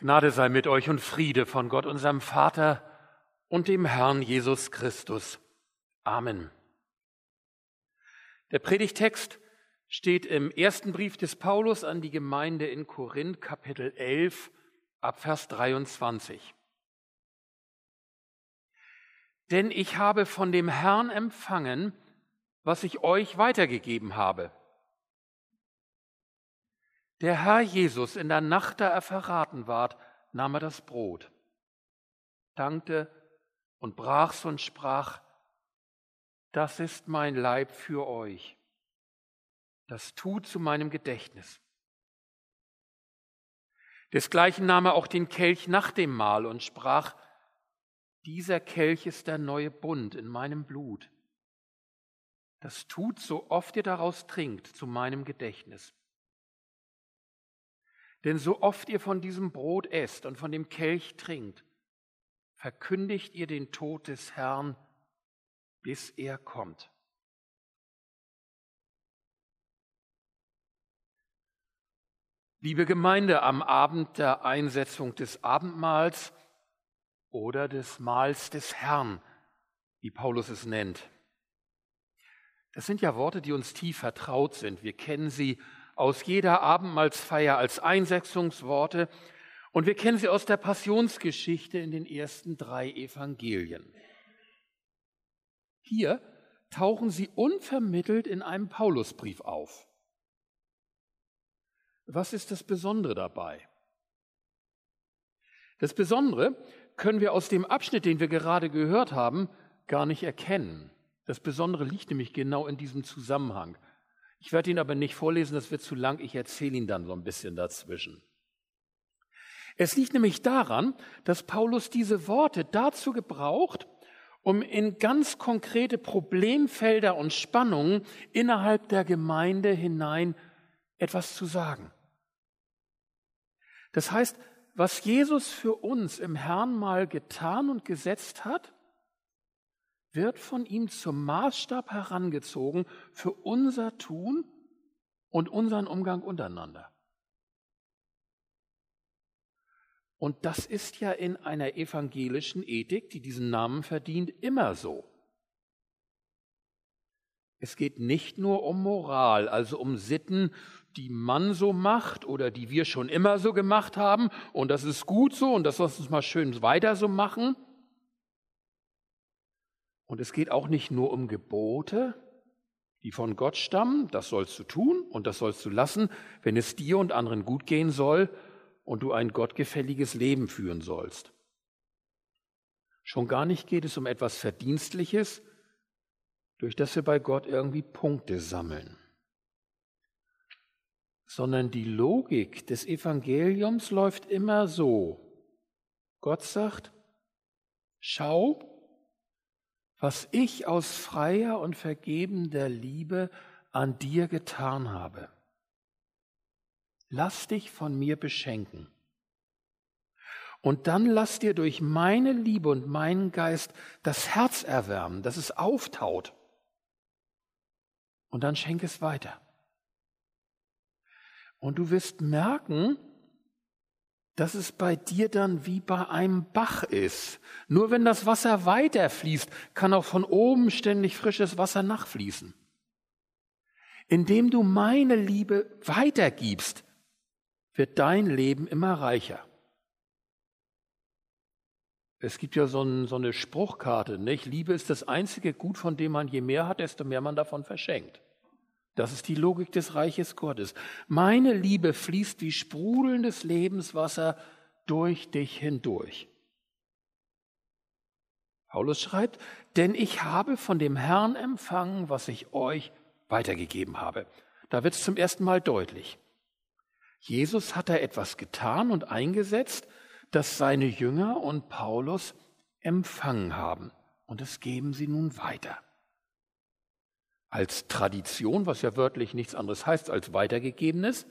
Gnade sei mit euch und Friede von Gott, unserem Vater und dem Herrn Jesus Christus. Amen. Der Predigtext steht im ersten Brief des Paulus an die Gemeinde in Korinth, Kapitel 11, Abvers 23. Denn ich habe von dem Herrn empfangen, was ich euch weitergegeben habe der Herr Jesus in der Nacht, da er verraten ward, nahm er das Brot, dankte und brach's und sprach, das ist mein Leib für euch. Das tut zu meinem Gedächtnis. Desgleichen nahm er auch den Kelch nach dem Mahl und sprach, dieser Kelch ist der neue Bund in meinem Blut. Das tut, so oft ihr daraus trinkt, zu meinem Gedächtnis. Denn so oft ihr von diesem Brot esst und von dem Kelch trinkt, verkündigt ihr den Tod des Herrn, bis er kommt. Liebe Gemeinde, am Abend der Einsetzung des Abendmahls oder des Mahls des Herrn, wie Paulus es nennt. Das sind ja Worte, die uns tief vertraut sind. Wir kennen sie aus jeder Abendmahlsfeier als Einsetzungsworte und wir kennen sie aus der Passionsgeschichte in den ersten drei Evangelien. Hier tauchen sie unvermittelt in einem Paulusbrief auf. Was ist das Besondere dabei? Das Besondere können wir aus dem Abschnitt, den wir gerade gehört haben, gar nicht erkennen. Das Besondere liegt nämlich genau in diesem Zusammenhang. Ich werde ihn aber nicht vorlesen, das wird zu lang. Ich erzähle ihn dann so ein bisschen dazwischen. Es liegt nämlich daran, dass Paulus diese Worte dazu gebraucht, um in ganz konkrete Problemfelder und Spannungen innerhalb der Gemeinde hinein etwas zu sagen. Das heißt, was Jesus für uns im Herrn mal getan und gesetzt hat, wird von ihm zum Maßstab herangezogen für unser Tun und unseren Umgang untereinander. Und das ist ja in einer evangelischen Ethik, die diesen Namen verdient, immer so. Es geht nicht nur um Moral, also um Sitten, die man so macht oder die wir schon immer so gemacht haben und das ist gut so und das lass uns mal schön weiter so machen, und es geht auch nicht nur um Gebote, die von Gott stammen, das sollst du tun und das sollst du lassen, wenn es dir und anderen gut gehen soll und du ein gottgefälliges Leben führen sollst. Schon gar nicht geht es um etwas Verdienstliches, durch das wir bei Gott irgendwie Punkte sammeln, sondern die Logik des Evangeliums läuft immer so. Gott sagt, schau, was ich aus freier und vergebender Liebe an dir getan habe. Lass dich von mir beschenken. Und dann lass dir durch meine Liebe und meinen Geist das Herz erwärmen, dass es auftaut. Und dann schenk es weiter. Und du wirst merken, dass es bei dir dann wie bei einem Bach ist. Nur wenn das Wasser weiterfließt, kann auch von oben ständig frisches Wasser nachfließen. Indem du meine Liebe weitergibst, wird dein Leben immer reicher. Es gibt ja so, ein, so, eine Spruchkarte, nicht? Liebe ist das einzige Gut, von dem man je mehr hat, desto mehr man davon verschenkt. Das ist die Logik des Reiches Gottes. Meine Liebe fließt wie sprudelndes Lebenswasser durch dich hindurch. Paulus schreibt, denn ich habe von dem Herrn empfangen, was ich euch weitergegeben habe. Da wird es zum ersten Mal deutlich. Jesus hat da etwas getan und eingesetzt, das seine Jünger und Paulus empfangen haben. Und es geben sie nun weiter als Tradition, was ja wörtlich nichts anderes heißt als weitergegebenes,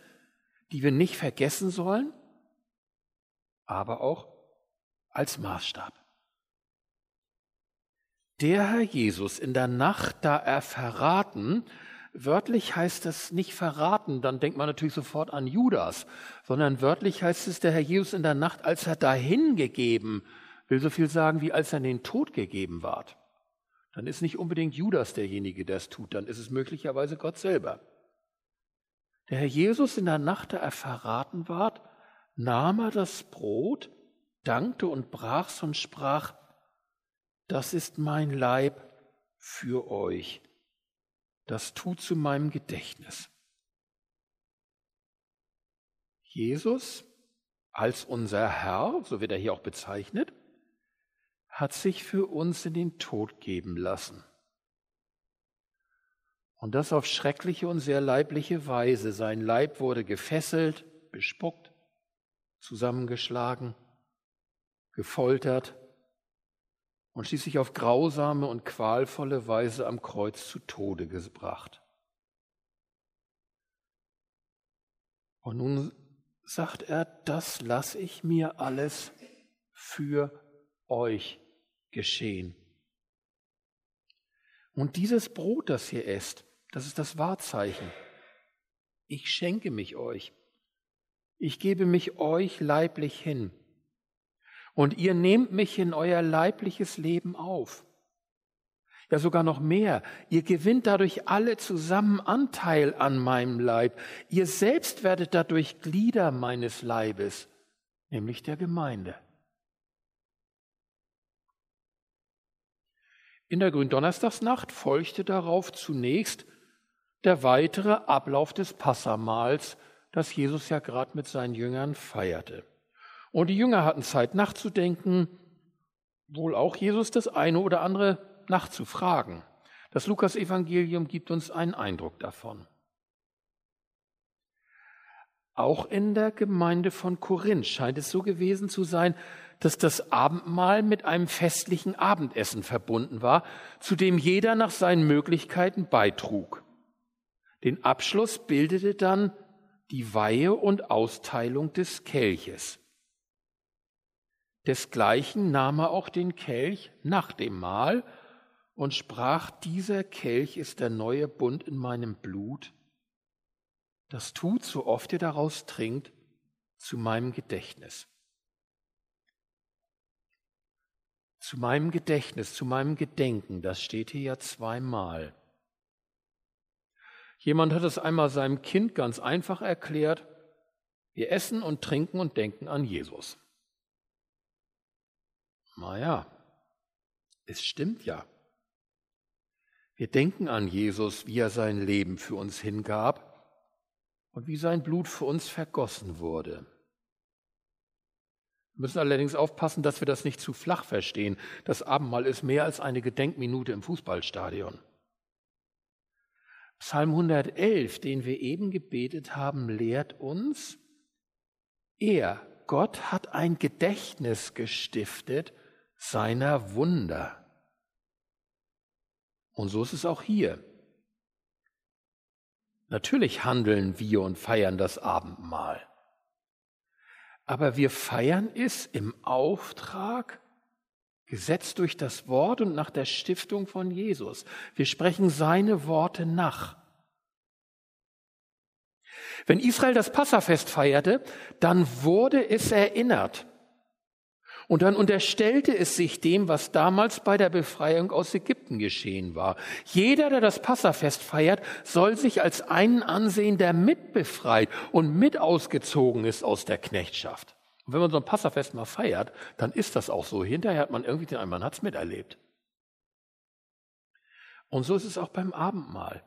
die wir nicht vergessen sollen, aber auch als Maßstab. Der Herr Jesus in der Nacht, da er verraten, Wörtlich heißt das nicht verraten, dann denkt man natürlich sofort an Judas, sondern wörtlich heißt es, der Herr Jesus in der Nacht, als er dahingegeben, will so viel sagen, wie als er in den Tod gegeben ward. Dann ist nicht unbedingt Judas derjenige, der es tut, dann ist es möglicherweise Gott selber. Der Herr Jesus in der Nacht, da er verraten ward, nahm er das Brot, dankte und brach's und sprach, das ist mein Leib für euch das tut zu meinem Gedächtnis. Jesus als unser Herr, so wird er hier auch bezeichnet, hat sich für uns in den Tod geben lassen. Und das auf schreckliche und sehr leibliche Weise. Sein Leib wurde gefesselt, bespuckt, zusammengeschlagen, gefoltert und schließlich auf grausame und qualvolle Weise am Kreuz zu Tode gebracht. Und nun sagt er, das lasse ich mir alles für euch geschehen. Und dieses Brot, das ihr esst, das ist das Wahrzeichen. Ich schenke mich euch. Ich gebe mich euch leiblich hin und ihr nehmt mich in euer leibliches Leben auf. Ja, sogar noch mehr. Ihr gewinnt dadurch alle zusammen Anteil an meinem Leib. Ihr selbst werdet dadurch Glieder meines Leibes, nämlich der Gemeinde. In der Gründonnerstagsnacht folgte darauf zunächst der weitere Ablauf des Passamals, das Jesus ja gerade mit seinen Jüngern feierte. Und die Jünger hatten Zeit nachzudenken, wohl auch Jesus das eine oder andere nachzufragen. Das Lukas-Evangelium gibt uns einen Eindruck davon. Auch in der Gemeinde von Korinth scheint es so gewesen zu sein, dass das Abendmahl mit einem festlichen Abendessen verbunden war, zu dem jeder nach seinen Möglichkeiten beitrug. Den Abschluss bildete dann die Weihe und Austeilung des Kelches. Desgleichen nahm er auch den Kelch nach dem Mahl und sprach, dieser Kelch ist der neue Bund in meinem Blut. Das tut, so oft ihr daraus trinkt, zu meinem Gedächtnis. Zu meinem Gedächtnis, zu meinem Gedenken, das steht hier ja zweimal. Jemand hat es einmal seinem Kind ganz einfach erklärt, wir essen und trinken und denken an Jesus. Naja, es stimmt ja. Wir denken an Jesus, wie er sein Leben für uns hingab und wie sein Blut für uns vergossen wurde. Wir müssen allerdings aufpassen, dass wir das nicht zu flach verstehen. Das Abendmahl ist mehr als eine Gedenkminute im Fußballstadion. Psalm 111, den wir eben gebetet haben, lehrt uns, er, Gott, hat ein Gedächtnis gestiftet seiner Wunder. Und so ist es auch hier. Natürlich handeln wir und feiern das Abendmahl. Aber wir feiern es im Auftrag, gesetzt durch das Wort und nach der Stiftung von Jesus. Wir sprechen seine Worte nach. Wenn Israel das Passafest feierte, dann wurde es erinnert. Und dann unterstellte es sich dem, was damals bei der Befreiung aus Ägypten geschehen war. Jeder, der das Passafest feiert, soll sich als einen ansehen, der mitbefreit und mit ausgezogen ist aus der Knechtschaft. Und wenn man so ein Passafest mal feiert, dann ist das auch so. Hinterher hat man irgendwie den einen, man hat es miterlebt. Und so ist es auch beim Abendmahl.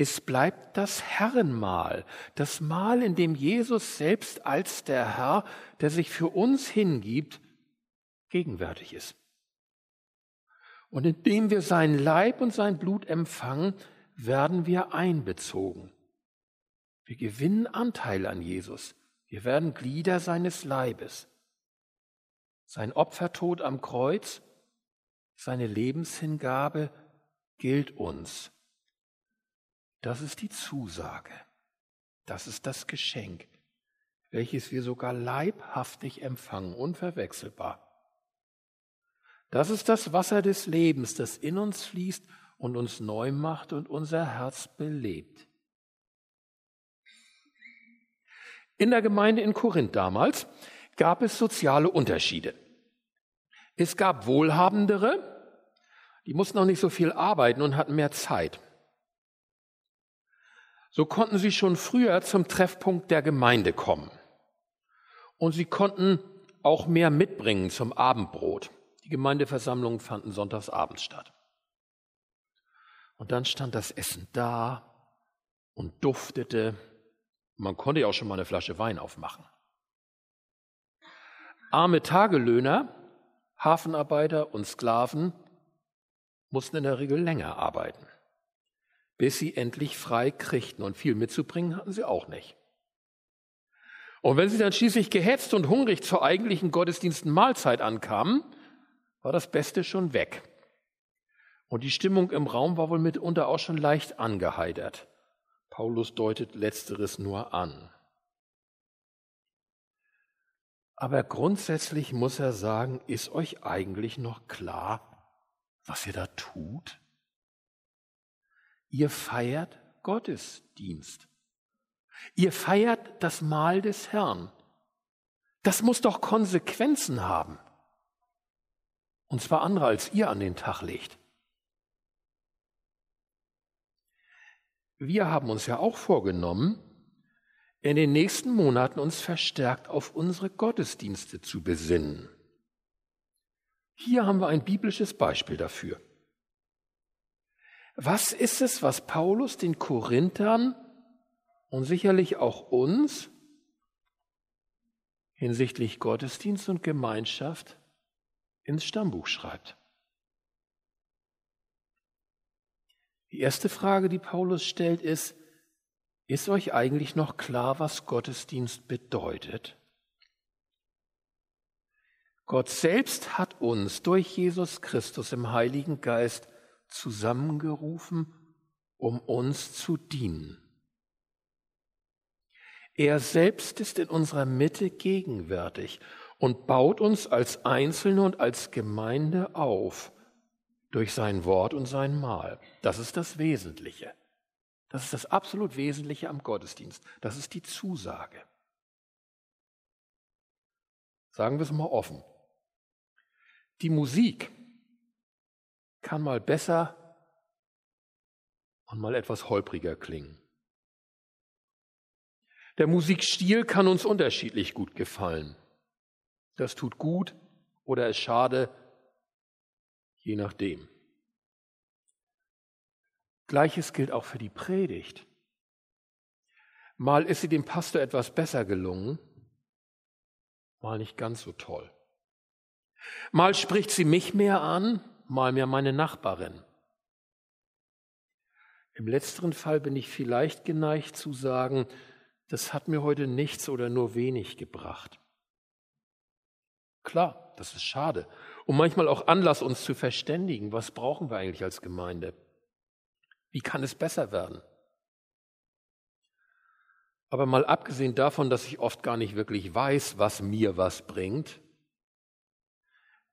Es bleibt das Herrenmahl, das Mahl, in dem Jesus selbst als der Herr, der sich für uns hingibt, gegenwärtig ist. Und indem wir sein Leib und sein Blut empfangen, werden wir einbezogen. Wir gewinnen Anteil an Jesus. Wir werden Glieder seines Leibes. Sein Opfertod am Kreuz, seine Lebenshingabe gilt uns das ist die Zusage. Das ist das Geschenk, welches wir sogar leibhaftig empfangen, unverwechselbar. Das ist das Wasser des Lebens, das in uns fließt und uns neu macht und unser Herz belebt. In der Gemeinde in Korinth damals gab es soziale Unterschiede. Es gab Wohlhabendere, die mussten auch nicht so viel arbeiten und hatten mehr Zeit. So konnten sie schon früher zum Treffpunkt der Gemeinde kommen. Und sie konnten auch mehr mitbringen zum Abendbrot. Die Gemeindeversammlungen fanden sonntags abends statt. Und dann stand das Essen da und duftete. Man konnte ja auch schon mal eine Flasche Wein aufmachen. Arme Tagelöhner, Hafenarbeiter und Sklaven mussten in der Regel länger arbeiten, bis sie endlich frei kriegten. Und viel mitzubringen hatten sie auch nicht. Und wenn sie dann schließlich gehetzt und hungrig zur eigentlichen Gottesdiensten Mahlzeit ankamen, war das Beste schon weg. Und die Stimmung im Raum war wohl mitunter auch schon leicht angeheitert. Paulus deutet letzteres nur an. Aber grundsätzlich muss er sagen, ist euch eigentlich noch klar, was ihr da tut? Ihr feiert Gottesdienst. Ihr feiert das Mahl des Herrn. Das muss doch Konsequenzen haben. Und zwar andere, als ihr an den Tag legt. wir haben uns ja auch vorgenommen, in den nächsten Monaten uns verstärkt auf unsere Gottesdienste zu besinnen. Hier haben wir ein biblisches Beispiel dafür. Was ist es, was Paulus den Korinthern und sicherlich auch uns hinsichtlich Gottesdienst und Gemeinschaft ins Stammbuch schreibt? Die erste Frage, die Paulus stellt, ist, ist euch eigentlich noch klar, was Gottesdienst bedeutet? Gott selbst hat uns durch Jesus Christus im Heiligen Geist zusammengerufen, um uns zu dienen. Er selbst ist in unserer Mitte gegenwärtig und baut uns als Einzelne und als Gemeinde auf durch sein Wort und sein Mahl. Das ist das Wesentliche. Das ist das absolut Wesentliche am Gottesdienst. Das ist die Zusage. Sagen wir es mal offen. Die Musik kann mal besser und mal etwas holpriger klingen. Der Musikstil kann uns unterschiedlich gut gefallen. Das tut gut oder ist schade, je nachdem. Gleiches gilt auch für die Predigt. Mal ist sie dem Pastor etwas besser gelungen, mal nicht ganz so toll. Mal spricht sie mich mehr an, mal mehr meine Nachbarin. Im letzteren Fall bin ich vielleicht geneigt zu sagen, das hat mir heute nichts oder nur wenig gebracht. Klar, das ist schade und manchmal auch Anlass, uns zu verständigen. Was brauchen wir eigentlich als Gemeinde? Wie kann es besser werden? Aber mal abgesehen davon, dass ich oft gar nicht wirklich weiß, was mir was bringt,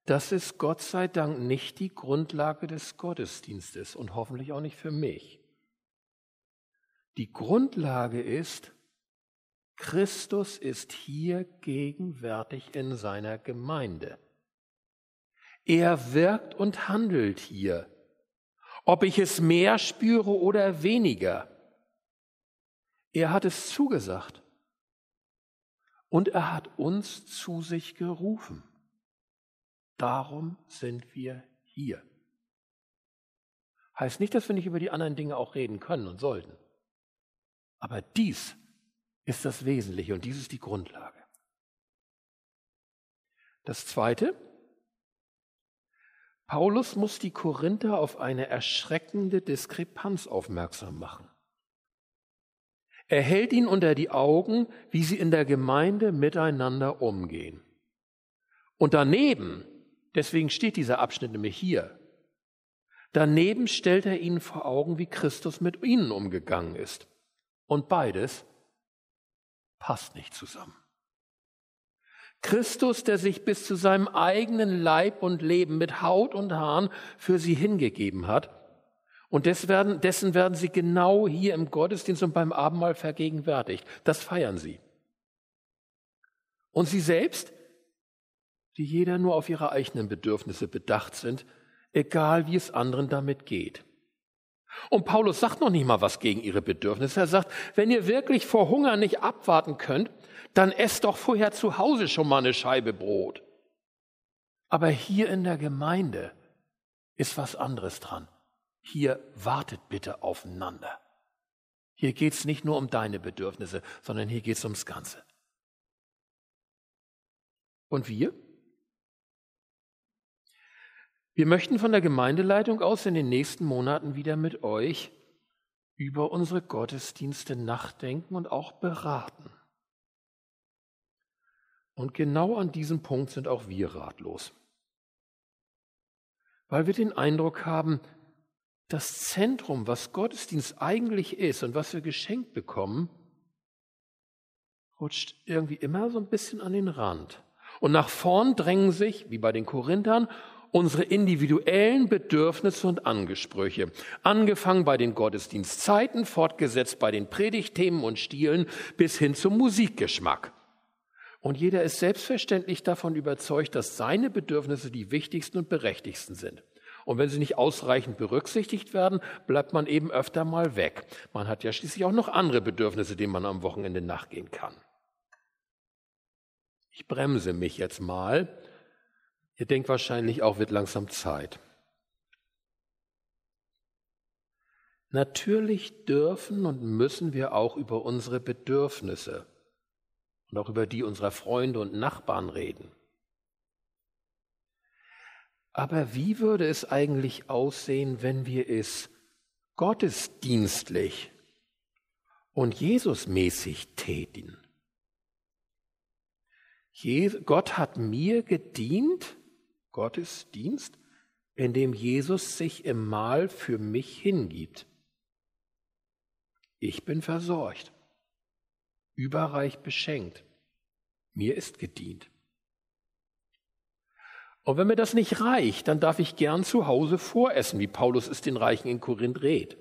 das ist Gott sei Dank nicht die Grundlage des Gottesdienstes und hoffentlich auch nicht für mich. Die Grundlage ist, Christus ist hier gegenwärtig in seiner Gemeinde. Er wirkt und handelt hier. Ob ich es mehr spüre oder weniger. Er hat es zugesagt. Und er hat uns zu sich gerufen. Darum sind wir hier. Heißt nicht, dass wir nicht über die anderen Dinge auch reden können und sollten. Aber dies ist das Wesentliche und dies ist die Grundlage. Das Zweite, Paulus muss die Korinther auf eine erschreckende Diskrepanz aufmerksam machen. Er hält ihnen unter die Augen, wie sie in der Gemeinde miteinander umgehen. Und daneben, deswegen steht dieser Abschnitt nämlich hier, daneben stellt er ihnen vor Augen, wie Christus mit ihnen umgegangen ist. Und beides passt nicht zusammen. Christus, der sich bis zu seinem eigenen Leib und Leben mit Haut und Haaren für sie hingegeben hat. Und dessen werden sie genau hier im Gottesdienst und beim Abendmahl vergegenwärtigt. Das feiern sie. Und sie selbst, die jeder nur auf ihre eigenen Bedürfnisse bedacht sind, egal wie es anderen damit geht. Und Paulus sagt noch nicht mal was gegen ihre Bedürfnisse. Er sagt, wenn ihr wirklich vor Hunger nicht abwarten könnt, dann esst doch vorher zu Hause schon mal eine Scheibe Brot. Aber hier in der Gemeinde ist was anderes dran. Hier wartet bitte aufeinander. Hier geht es nicht nur um deine Bedürfnisse, sondern hier geht es ums Ganze. Und wir? Wir möchten von der Gemeindeleitung aus in den nächsten Monaten wieder mit euch über unsere Gottesdienste nachdenken und auch beraten. Und genau an diesem Punkt sind auch wir ratlos. Weil wir den Eindruck haben, das Zentrum, was Gottesdienst eigentlich ist und was wir geschenkt bekommen, rutscht irgendwie immer so ein bisschen an den Rand. Und nach vorn drängen sich, wie bei den Korinthern, unsere individuellen Bedürfnisse und Angesprüche, angefangen bei den Gottesdienstzeiten, fortgesetzt bei den Predigtthemen und Stilen bis hin zum Musikgeschmack. Und jeder ist selbstverständlich davon überzeugt, dass seine Bedürfnisse die wichtigsten und berechtigsten sind. Und wenn sie nicht ausreichend berücksichtigt werden, bleibt man eben öfter mal weg. Man hat ja schließlich auch noch andere Bedürfnisse, denen man am Wochenende nachgehen kann. Ich bremse mich jetzt mal Ihr denkt wahrscheinlich auch, wird langsam Zeit. Natürlich dürfen und müssen wir auch über unsere Bedürfnisse und auch über die unserer Freunde und Nachbarn reden. Aber wie würde es eigentlich aussehen, wenn wir es gottesdienstlich und Jesusmäßig täten? Gott hat mir gedient Gottesdienst, in dem Jesus sich im Mahl für mich hingibt. Ich bin versorgt, überreich beschenkt, mir ist gedient. Und wenn mir das nicht reicht, dann darf ich gern zu Hause voressen, wie Paulus es den Reichen in Korinth rät.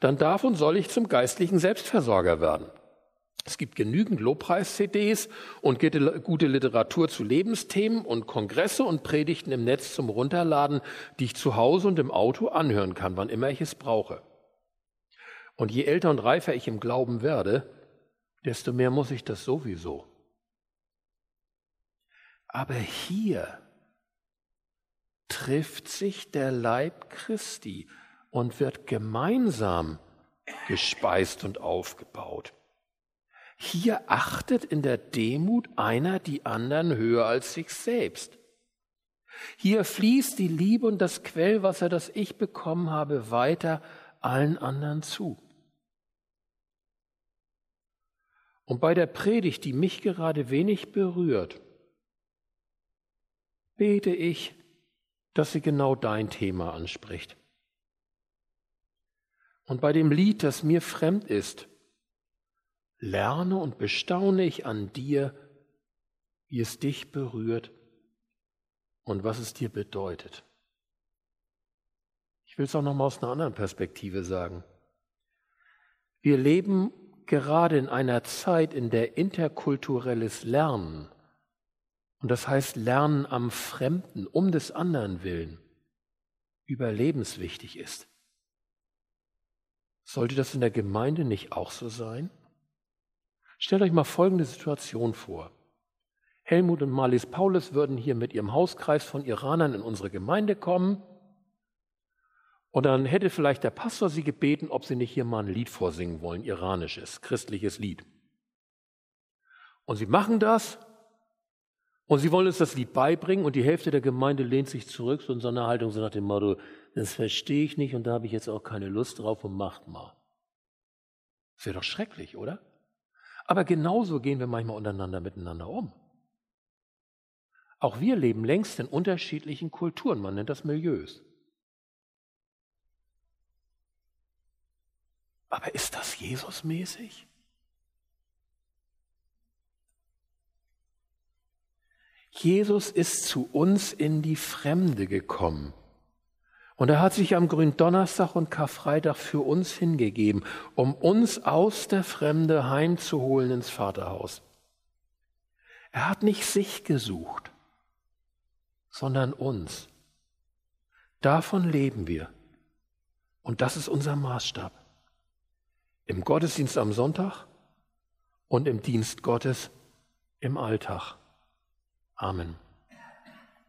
Dann darf und soll ich zum geistlichen Selbstversorger werden. Es gibt genügend Lobpreis-CDs und gute Literatur zu Lebensthemen und Kongresse und Predigten im Netz zum Runterladen, die ich zu Hause und im Auto anhören kann, wann immer ich es brauche. Und je älter und reifer ich im Glauben werde, desto mehr muss ich das sowieso. Aber hier trifft sich der Leib Christi und wird gemeinsam gespeist und aufgebaut. Hier achtet in der Demut einer die anderen höher als sich selbst. Hier fließt die Liebe und das Quellwasser, das ich bekommen habe, weiter allen anderen zu. Und bei der Predigt, die mich gerade wenig berührt, bete ich, dass sie genau dein Thema anspricht. Und bei dem Lied, das mir fremd ist, lerne und bestaune ich an dir, wie es dich berührt und was es dir bedeutet. Ich will es auch noch mal aus einer anderen Perspektive sagen. Wir leben gerade in einer Zeit, in der interkulturelles Lernen, und das heißt Lernen am Fremden, um des anderen willen, überlebenswichtig ist. Sollte das in der Gemeinde nicht auch so sein? Stellt euch mal folgende Situation vor. Helmut und Marlies Paulus würden hier mit ihrem Hauskreis von Iranern in unsere Gemeinde kommen. Und dann hätte vielleicht der Pastor sie gebeten, ob sie nicht hier mal ein Lied vorsingen wollen, iranisches, christliches Lied. Und sie machen das und sie wollen uns das Lied beibringen und die Hälfte der Gemeinde lehnt sich zurück, so in so einer Haltung, so nach dem Motto, das verstehe ich nicht und da habe ich jetzt auch keine Lust drauf und macht mal. Das wäre doch schrecklich, oder? Aber genauso gehen wir manchmal untereinander miteinander um. Auch wir leben längst in unterschiedlichen Kulturen, man nennt das Milieus. Aber ist das Jesusmäßig? Jesus ist zu uns in die Fremde gekommen Und er hat sich am Gründonnerstag und Karfreitag für uns hingegeben, um uns aus der Fremde heimzuholen ins Vaterhaus. Er hat nicht sich gesucht, sondern uns. Davon leben wir. Und das ist unser Maßstab. Im Gottesdienst am Sonntag und im Dienst Gottes im Alltag. Amen.